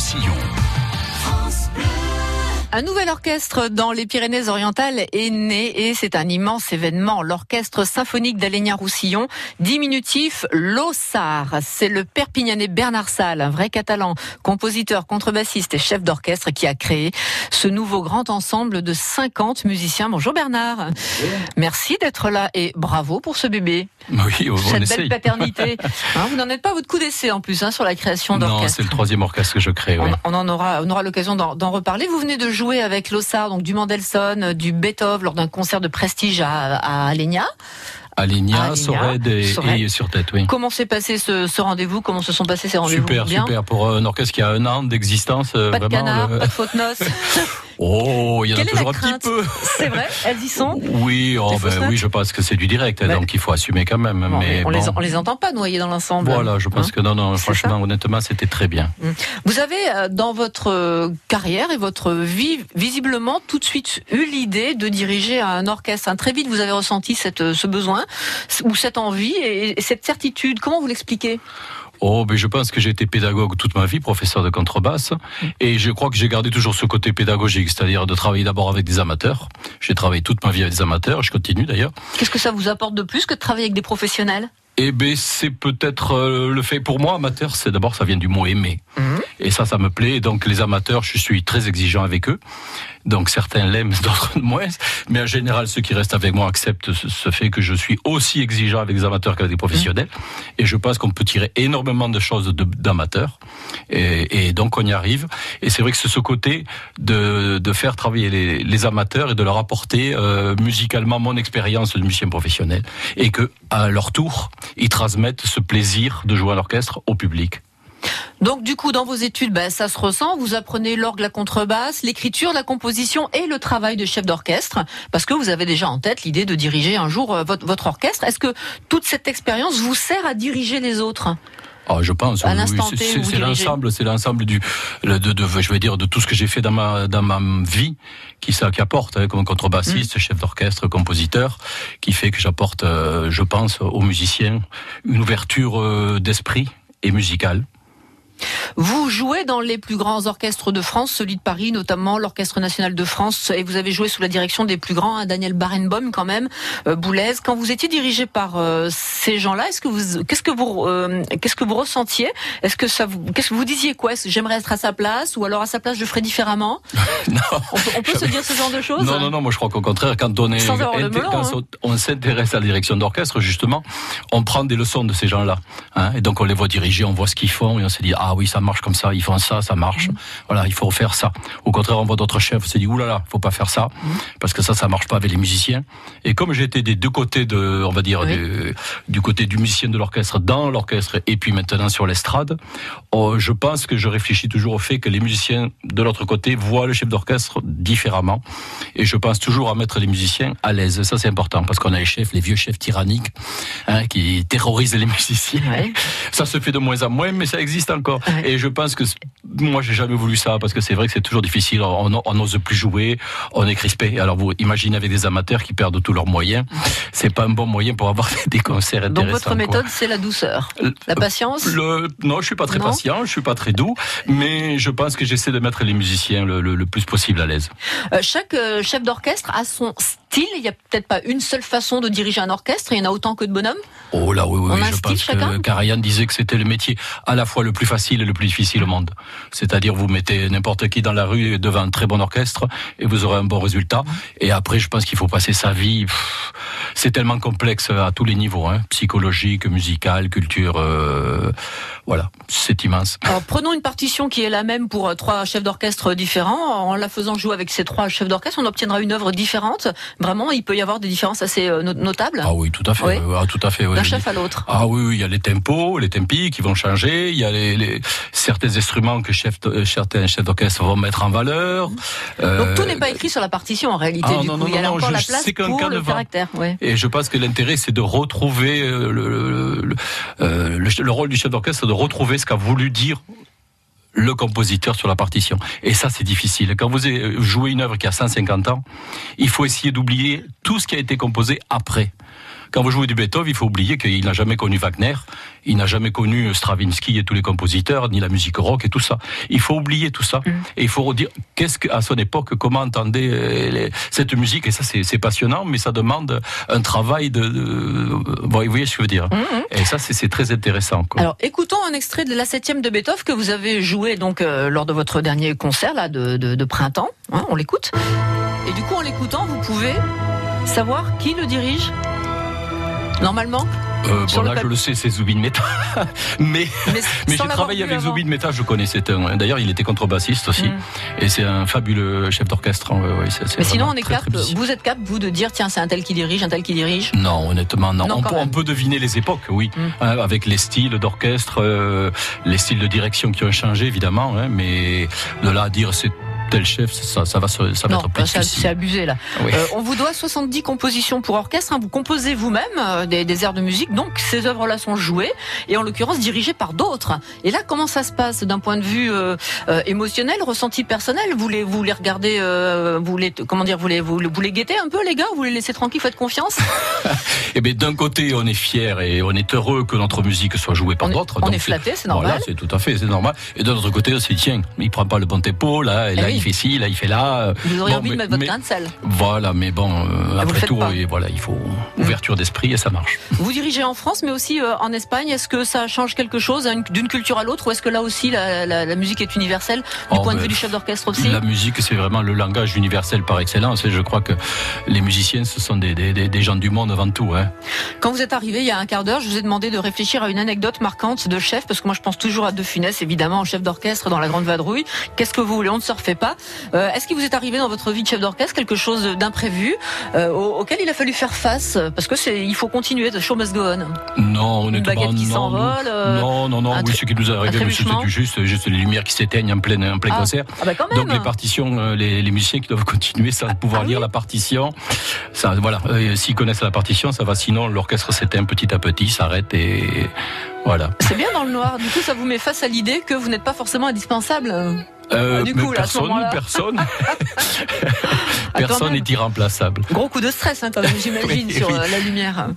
Roussillon. Un nouvel orchestre dans les Pyrénées-Orientales est né et c'est un immense événement. L'orchestre symphonique d'Alénia-Roussillon, diminutif Lossard. C'est le Perpignanais Bernard Salle, un vrai catalan, compositeur, contrebassiste et chef d'orchestre qui a créé ce nouveau grand ensemble de 50 musiciens. Bonjour Bernard. Merci d'être là et bravo pour ce bébé. Oui, on Cette essaye. belle paternité. Hein, vous n'en êtes pas à votre coup d'essai en plus hein, sur la création Non, d'orchestre. c'est le troisième orchestre que je crée, oui. On, on en aura, on aura l'occasion d'en d'en reparler. Vous venez de jouer avec Lossard, donc du Mendelssohn, euh, du Beethoven lors d'un concert de prestige à, à Alenia. Alenia, Alenia, Sorède et, Sorède. et sur tête, oui. Comment s'est passé ce, ce rendez-vous? Comment se sont passés ces rendez-vous? Super, Bien? super. Pour un orchestre qui a un an d'existence, euh, Pas de canard, le- pas de faute noce. Oh, il y en a toujours un petit peu. C'est vrai, elles y sont. Oui, oh, ben, oui, je pense que c'est du direct, Ben- donc il faut assumer quand même. Bon, mais on, bon. les, on les entend pas noyés dans l'ensemble. Voilà, je pense Hein que non, non, franchement, honnêtement, c'était très bien. Vous avez euh, dans votre euh, carrière et votre vie visiblement tout de suite eu l'idée de diriger un orchestre. Hein, Très vite, vous avez ressenti cette, euh, ce besoin ou cette envie et cette certitude. Comment vous l'expliquez? Oh, mais je pense que j'ai été pédagogue toute ma vie, professeur de contrebasse, et je crois que j'ai gardé toujours ce côté pédagogique, c'est-à-dire de travailler d'abord avec des amateurs. J'ai travaillé toute ma vie avec des amateurs, je continue d'ailleurs. Qu'est-ce que ça vous apporte de plus que de travailler avec des professionnels? Eh ben, c'est peut-être euh, le fait pour moi, amateur, c'est d'abord ça vient du mot aimer. Et ça, ça me plaît. Et donc les amateurs, je suis très exigeant avec eux. Donc certains l'aiment, d'autres moins. Mais en général, ceux qui restent avec moi acceptent ce, fait que je suis aussi exigeant avec les amateurs qu'avec les professionnels. Et je pense qu'on peut tirer énormément de choses d'amateurs. Et, et donc on y arrive. Et c'est vrai que c'est ce côté de, de faire travailler les, les amateurs et de leur apporter euh, musicalement mon expérience de musicien professionnel. Et que à leur tour, ils transmettent ce plaisir de jouer à l'orchestre au public. Donc du coup, dans vos études, ben, ça se ressent. Vous apprenez l'orgue, la contrebasse, l'écriture, la composition et le travail de chef d'orchestre, parce que vous avez déjà en tête l'idée de diriger un jour euh, votre, votre orchestre. Est-ce que toute cette expérience vous sert à diriger les autres? Ah, je pense. C'est- l'ensemble, c'est l'ensemble du, de, de, je vais dire, de tout ce que j'ai fait dans ma dans ma vie, qui ça qui apporte, hein, comme contrebassiste, chef d'orchestre, compositeur, qui fait que j'apporte, euh, je pense, aux musiciens une ouverture euh, d'esprit et musicale. Vous jouez dans les plus grands orchestres de France, celui de Paris notamment, l'Orchestre national de France, et vous avez joué sous la direction des plus grands, hein, Daniel Barenboim quand même, euh, Boulez. Quand vous étiez dirigé par euh, ces gens-là, est-ce que vous, qu'est-ce que vous, euh, qu'est-ce que vous ressentiez? Est-ce que ça, vous, qu'est-ce que vous disiez quoi? J'aimerais être à sa place, ou alors à sa place je ferais différemment? non, On peut, on peut se dire ce genre de choses non, non, non, moi je crois qu'au contraire, quand on est, melon, quand hein. on s'intéresse à la direction d'orchestre, justement, on prend des leçons de ces gens-là. Hein, et donc on les voit diriger, on voit ce qu'ils font, et on se dit, ah oui, ça marche comme ça, ils font ça, ça marche. Mm. Voilà, il faut faire ça. Au contraire, on voit d'autres chefs, on se dit, oulala, faut pas faire ça, Mm. parce que ça, ça marche pas avec les musiciens. Et comme j'étais des deux côtés de, on va dire, Oui. du, du côté du musicien de l'orchestre, dans l'orchestre, et puis maintenant sur l'estrade, oh, je pense que je réfléchis toujours au fait que les musiciens de l'autre côté voient le chef d'orchestre différemment. Et je pense toujours à mettre les musiciens à l'aise. Ça, c'est important, parce qu'on a les chefs, les vieux chefs tyranniques, hein, qui terrorisent les musiciens. Ouais. Ça se fait de moins en moins, mais ça existe encore. Ouais. Et je pense que moi, j'ai jamais voulu ça, parce que c'est vrai que c'est toujours difficile. On n'ose plus jouer, on est crispé. Alors vous imaginez avec des amateurs qui perdent tous leurs moyens, c'est pas un bon moyen pour avoir des concerts Donc intéressants. votre quoi. méthode, c'est la douceur, la patience. Le, non, je suis pas très Non patient, je suis pas très doux, mais je pense que j'essaie de mettre les musiciens le, le- le plus possible à l'aise. Euh, chaque euh, chef d'orchestre a son style. Il y a peut-être pas une seule façon de diriger un orchestre. Il y en a autant que de bonhommes. Oh là, oui, oui, oui, je pense chacun que Karajan disait que c'était le métier à la fois le plus facile et le plus difficile au monde. C'est-à-dire, vous mettez n'importe qui dans la rue devant un très bon orchestre et vous aurez un bon résultat. Et après, je pense qu'il faut passer sa vie. C'est tellement complexe à tous les niveaux, hein, psychologique, musical, culture. euh, voilà, c'est immense. Alors, prenons une partition qui est la même pour euh, trois chefs d'orchestre différents. En la faisant jouer avec ces trois chefs d'orchestre, on obtiendra une œuvre différente. Vraiment, il peut y avoir des différences assez euh, no- notables Ah oui, tout à fait. Oui. Ah, tout à fait. oui, d'un chef à l'autre. Ah oui, oui, il y a les tempos, les tempi qui vont changer. Il y a les, les- certains instruments que chef, euh, certains chefs d'orchestre vont mettre en valeur. Euh, Donc tout n'est pas écrit sur la partition en réalité. ah, du non, coup, non, il y a non, encore je la place sais pour le caractère. Ouais. Et je pense que l'intérêt, c'est de retrouver le, le, le- le- le rôle du chef d'orchestre, de retrouver ce qu'a voulu dire le compositeur sur la partition. Et ça, c'est difficile. Quand vous joué une œuvre qui a 150 ans, il faut essayer d'oublier tout ce qui a été composé après. Quand vous jouez du Beethoven, il faut oublier qu'il n'a jamais connu Wagner, il n'a jamais connu Stravinsky et tous les compositeurs, ni la musique rock et tout ça. Il faut oublier tout ça. Mm. Et il faut redire, qu'est-ce qu'à son époque, comment entendait euh, cette musique, et ça c'est passionnant, mais ça demande un travail de... vous voyez ce que je veux dire. Mm, mm. Et ça c'est très intéressant. Alors écoutons un extrait de la septième de Beethoven que vous avez joué donc euh, lors de votre dernier concert là de, printemps. Hein, on l'écoute. Et du coup en l'écoutant, vous pouvez savoir qui le dirige Normalement euh, bon là je le sais, c'est Zubin Mehta. mais mais, j'ai travaillé avec Zubin Mehta, je connaissais. D'ailleurs, il était contrebassiste aussi. Mm. Et c'est un fabuleux chef d'orchestre. Hein, mais sinon, on est cap, vous êtes cap, vous, de dire tiens, c'est un tel qui dirige, un tel qui dirige Non, honnêtement, non. on, peut, deviner les époques, oui. Mm. Hein, avec les styles d'orchestre, euh, les styles de direction qui ont changé, évidemment. Hein, mais de là à dire c'est tel chef, ça, ça va, ça va être plus C'est abusé là. Euh, on vous doit 70 compositions pour orchestre. Hein. vous composez vous-même euh, des, des, airs de musique, donc ces œuvres-là sont jouées et en l'occurrence dirigées par d'autres. Et là, comment ça se passe d'un point de vue euh, émotionnel, ressenti personnel? Vous les, vous les regardez, vous les, comment dire, vous les, vous, vous les guettez un peu les gars? Vous les laissez tranquilles, faites confiance? Eh bien, d'un côté, on est fier et on est heureux que notre musique soit jouée par d'autres. On est flatté, c'est normal. Voilà, c'est tout à fait, c'est normal. Et d'un autre côté, on se dit tiens, il prend pas le bon tempo là, et là, eh il fait ci, là, il fait là. Vous auriez envie de mettre votre grain de sel. Voilà, mais bon, euh, après tout, et voilà, il faut mm. ouverture d'esprit et ça marche. Vous dirigez en France, mais aussi euh, en Espagne. Est-ce que ça change quelque chose d'une culture à l'autre, ou est-ce que là aussi la, musique est universelle du oh, point de vue du chef d'orchestre aussi La musique, c'est vraiment le langage universel par excellence. Et je crois que les musiciens, ce sont des, des, des gens du monde avant tout. Hein. Quand vous êtes arrivé il y a un quart d'heure, je vous ai demandé de réfléchir à une anecdote marquante de chef, parce que moi je pense toujours à De Funès, évidemment, chef d'orchestre dans La Grande Vadrouille. Qu'est-ce que vous voulez? On ne se refait pas. Euh, est-ce qu'il vous est arrivé dans votre vie de chef d'orchestre quelque chose d'imprévu euh, auquel il a fallu faire face Parce que c'est, il faut continuer, the show must go on. Non, honnêtement, Une baguette qui s'envole. Euh, non, non, non. Oui, ce qui nous est arrivé, c'était juste, juste les lumières qui s'éteignent en plein, en plein ah. concert. Ah bah quand même. Donc les partitions, les, les, musiciens qui doivent continuer sans pouvoir ah lire la partition. Ça, voilà. S'ils connaissent la partition, ça va. Sinon, l'orchestre s'éteint petit à petit, s'arrête et voilà. C'est bien dans le noir. Du coup, ça vous met face à l'idée que vous n'êtes pas forcément indispensable. Euh, du coup, personne, personne, personne n'est irremplaçable. Gros coup de stress, hein, j'imagine, sur euh, la lumière.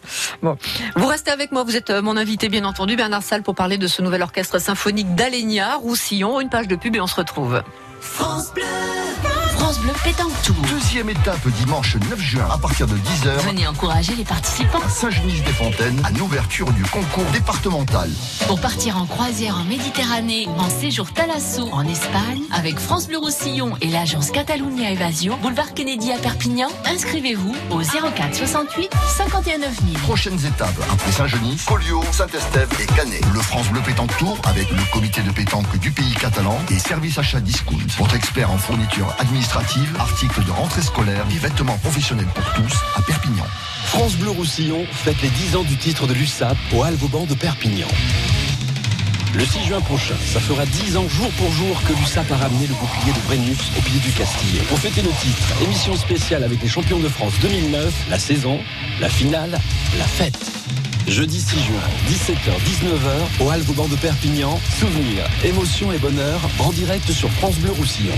Bon, vous restez avec moi. Vous êtes euh, mon invité, bien entendu, Bernard Salle, pour parler de ce nouvel orchestre symphonique d'Alenia, Roussillon. Une page de pub et on se retrouve. France Bleu. France Bleu Pétanque Deuxième étape dimanche 9 juin à partir de 10h. Venez encourager les participants. À Saint-Genis-des-Fontaines, à l'ouverture du concours départemental. Pour partir en croisière en Méditerranée en séjour Talasso en Espagne avec France Bleu Roussillon et l'agence Catalunya Evasio, boulevard Kennedy à Perpignan, inscrivez-vous au 04 68 51 9000. Prochaines étapes après Saint-Genis, Collioure, Saint-Estève et Canet. Le France Bleu Pétanque Tour avec le comité de pétanque du pays catalan et service achat discount. Votre expert en fourniture administrative, articles de rentrée scolaire et vêtements professionnels pour tous à Perpignan. France Bleu Roussillon fête les 10 ans du titre de l'USAP au Alvauban de Perpignan. Le 6 juin prochain, ça fera 10 ans jour pour jour que l'USAP a ramené le bouclier de Brennus au pied du Castillet. Pour fêter nos titres, émission spéciale avec les champions de France 2009, la saison, la finale, la fête. Jeudi 6 juin, 17h, 19h, au Alvauban de Perpignan, souvenirs, émotions et bonheur en direct sur France Bleu Roussillon.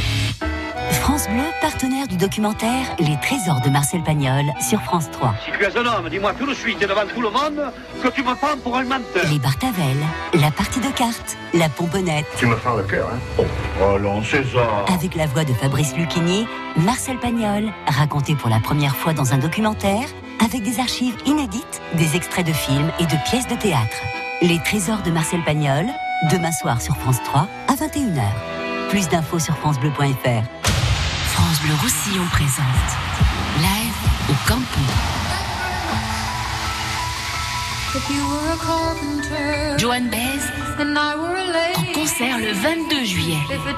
France Bleu, partenaire du documentaire Les Trésors de Marcel Pagnol sur France 3. Si tu es un homme, dis-moi tout de suite et devant tout le monde que tu me prends pour un menteur. Les Bartavel, la partie de cartes, la pomponnette. Tu me fais le cœur, hein Oh, oh c'est ça. Avec la voix de Fabrice Lucchini, Marcel Pagnol, raconté pour la première fois dans un documentaire, avec des archives inédites, des extraits de films et de pièces de théâtre. Les Trésors de Marcel Pagnol, demain soir sur France 3 à 21h. Plus d'infos sur francebleu.fr. France Bleu Roussillon présente Live au Campo. Joan Baez en concert le 22 juillet. If a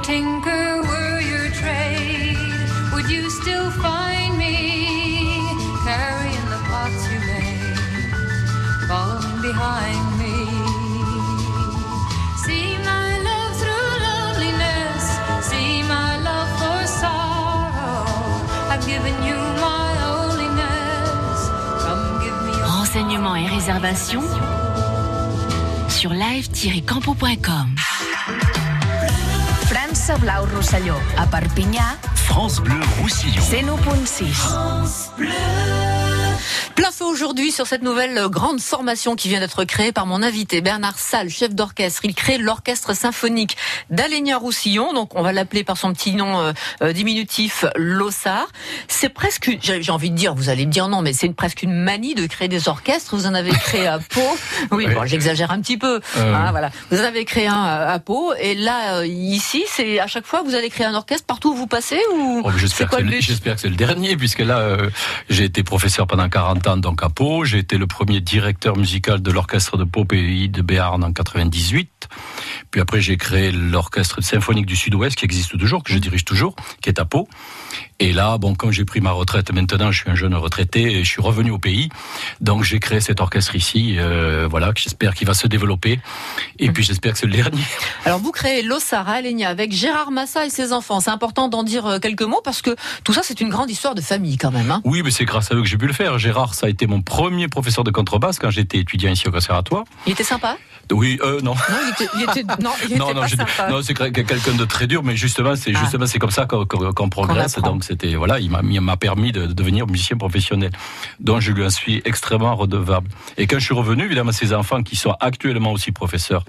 Renseignements et réservations sur live-campo.com. France Blau Roussillon, à Perpinyà. France Bleu Roussillon. 101.6. France Bleu. Plein feu aujourd'hui sur cette nouvelle grande formation qui vient d'être créée par mon invité Bernard Salle, chef d'orchestre. Il crée l'orchestre symphonique d'Alénia Roussillon, donc on va l'appeler par son petit nom euh, euh, diminutif Lossard. C'est presque, une- j'ai envie de dire, vous allez me dire non, mais c'est presque une manie de créer des orchestres. Vous en avez créé à Pau. Oui, Oui. bon, j'exagère un petit peu. Euh. Hein, voilà. Vous en avez créé un à Pau, et là, ici, c'est à chaque fois vous allez créer un orchestre partout où vous passez ou Oh, J'espère que, c'est le- dernier, puisque là, euh, j'ai été professeur pendant 40 ans donc à Pau. J'ai été le premier directeur musical de l'orchestre de Pau Pays de Béarn en 98. Puis après, j'ai créé l'orchestre symphonique du Sud-Ouest, qui existe toujours, que je dirige toujours, qui est à Pau. Et là, bon, quand j'ai pris ma retraite maintenant, je suis un jeune retraité et je suis revenu au pays. Donc j'ai créé cet orchestre ici, euh, voilà, que j'espère qu'il va se développer. Et puis j'espère que c'est le dernier. Alors vous créez l'Ossara Alenia avec Gérard Massa et ses enfants. C'est important d'en dire euh, quelques mots parce que tout ça c'est une grande histoire de famille quand même. Hein. Oui, mais c'est grâce à eux que j'ai pu le faire. Gérard, ça a été mon premier professeur de contrebasse quand j'étais étudiant ici au conservatoire. Il était sympa? Oui, euh, non. Non, il était, il était- non, il était non, non, pas je- sympa. non, c'est que- que- quelqu'un de très dur, mais justement, c'est Ah. justement c'est comme ça qu'on qu'on progresse. Donc c'était voilà, il m'a permis de, de devenir musicien professionnel, dont je lui en suis extrêmement redevable. Et quand je suis revenu, évidemment, ces enfants qui sont actuellement aussi professeurs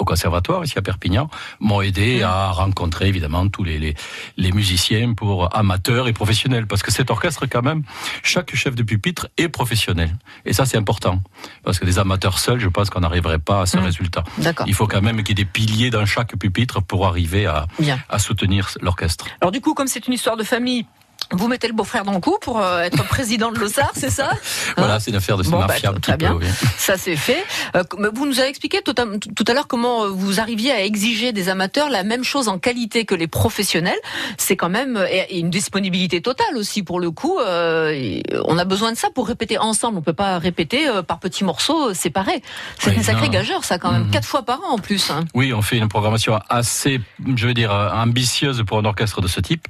au conservatoire ici à Perpignan m'ont aidé Mm. à rencontrer évidemment tous les, les les musiciens pour amateurs et professionnels, parce que cet orchestre quand même, chaque chef de pupitre est professionnel, et ça c'est important, parce que des amateurs seuls, je pense qu'on n'arriverait pas à ce Mm. résultat. Il faut quand même qu'il y ait des piliers dans chaque pupitre pour arriver à, Bien. à soutenir l'orchestre. Alors du coup, comme c'est une histoire de famille, amis. Vous mettez le beau-frère dans le coup pour euh, être président de l'Ossar, c'est ça Voilà, c'est une affaire de Bon, bah, mafia un très bien. peu. oui. Ça c'est fait. Euh, vous nous avez expliqué tout à, tout à l'heure comment euh, vous arriviez à exiger des amateurs la même chose en qualité que les professionnels. C'est quand même une disponibilité totale aussi pour le coup. on a besoin de ça pour répéter ensemble. On peut pas répéter par petits morceaux séparés. C'est Oui, un sacré gageur ça quand même. Mhm. Quatre fois par an en plus. hein. Oui, on fait une programmation assez, je veux dire, ambitieuse pour un orchestre de ce type.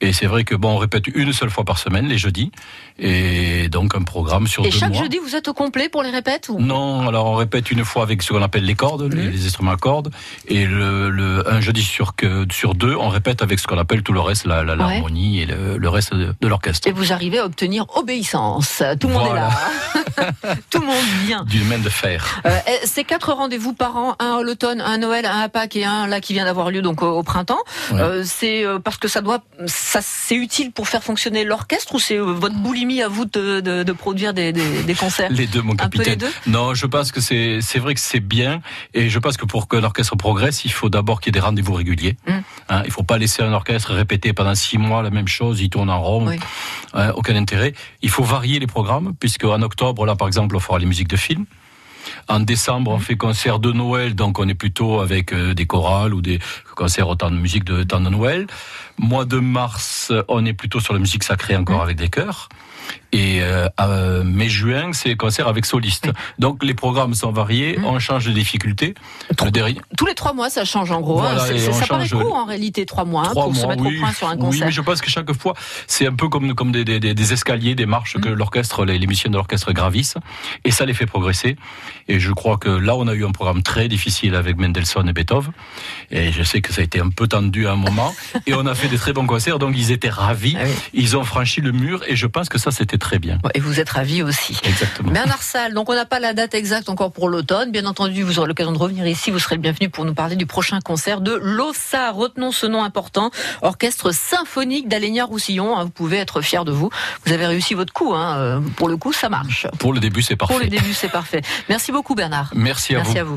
Et c'est vrai que bon, on répète une seule fois par semaine, les jeudis, et donc un programme sur Et deux chaque mois. jeudi vous êtes au complet pour les répètes ou Non, alors on répète une fois avec ce qu'on appelle les cordes, les, Mhm. les instruments à cordes, et le, le- un jeudi sur, que, sur deux, on répète avec ce qu'on appelle tout le reste, la- la- Ouais. l'harmonie et le, le reste de, de l'orchestre. Et vous arrivez à obtenir obéissance. Tout le monde Voilà. est là. Tout le monde vient. D'une main de fer. Euh, c'est quatre rendez-vous par an, un à l'automne, un à Noël, un à Pâques et un là qui vient d'avoir lieu donc au, au printemps. Ouais. Euh, c'est euh, parce que ça doit, ça c'est utile pour faire fonctionner l'orchestre ou c'est euh, votre boulimie à vous de, de, de produire des, des, des concerts? Les deux, mon Un peu les capitaine. deux? Non, je pense que c'est c'est vrai que c'est bien, et je pense que pour que l'orchestre progresse, il faut d'abord qu'il y ait des rendez-vous réguliers. Mm. Hein, il faut pas laisser un orchestre répéter pendant six mois la même chose, il tourne en rond, Oui. Hein, aucun intérêt. Il faut varier les programmes, puisque en octobre, là par exemple, on fera les musiques de films. En décembre, on fait concert de Noël, donc on est plutôt avec euh, des chorales ou des concerts autant de musique de temps de Noël. Mois de mars, on est plutôt sur la musique sacrée encore Mm. avec des chœurs. Et euh, euh, mai-juin, c'est concert avec solistes. Donc les programmes sont variés, Mm. on change de difficulté. Le Tous les trois mois, ça change en gros. hein. Voilà, ça paraît court en réalité, trois mois, hein, trois pour se mettre oui. au point sur un Oui, concert. mais je pense que chaque fois, c'est un peu comme, comme des, des, des- des escaliers, des marches que l'orchestre, les, les musiciens de l'orchestre gravissent. Et ça les fait progresser. Et je crois que là, on a eu un programme très difficile avec Mendelssohn et Beethoven. Et je sais que ça a été un peu tendu à un moment. et on a fait des très bons concerts, donc ils étaient ravis. Ah oui. Ils ont franchi le mur et je pense que ça, c'était très bien. Et vous êtes ravis aussi. Exactement. Bernard Salle, donc on n'a pas la date exacte encore pour l'automne. Bien entendu, vous aurez l'occasion de revenir ici. Vous serez le bienvenu pour nous parler du prochain concert de l'OSSA. Retenons ce nom important. Orchestre symphonique d'Alénia Roussillon. hein, Vous pouvez être fiers de vous. Vous avez réussi votre coup. hein. Euh, Pour le coup, ça marche. Pour le début, c'est parfait. Pour le début, c'est parfait. Merci beaucoup, Bernard. Merci à vous. Merci à vous.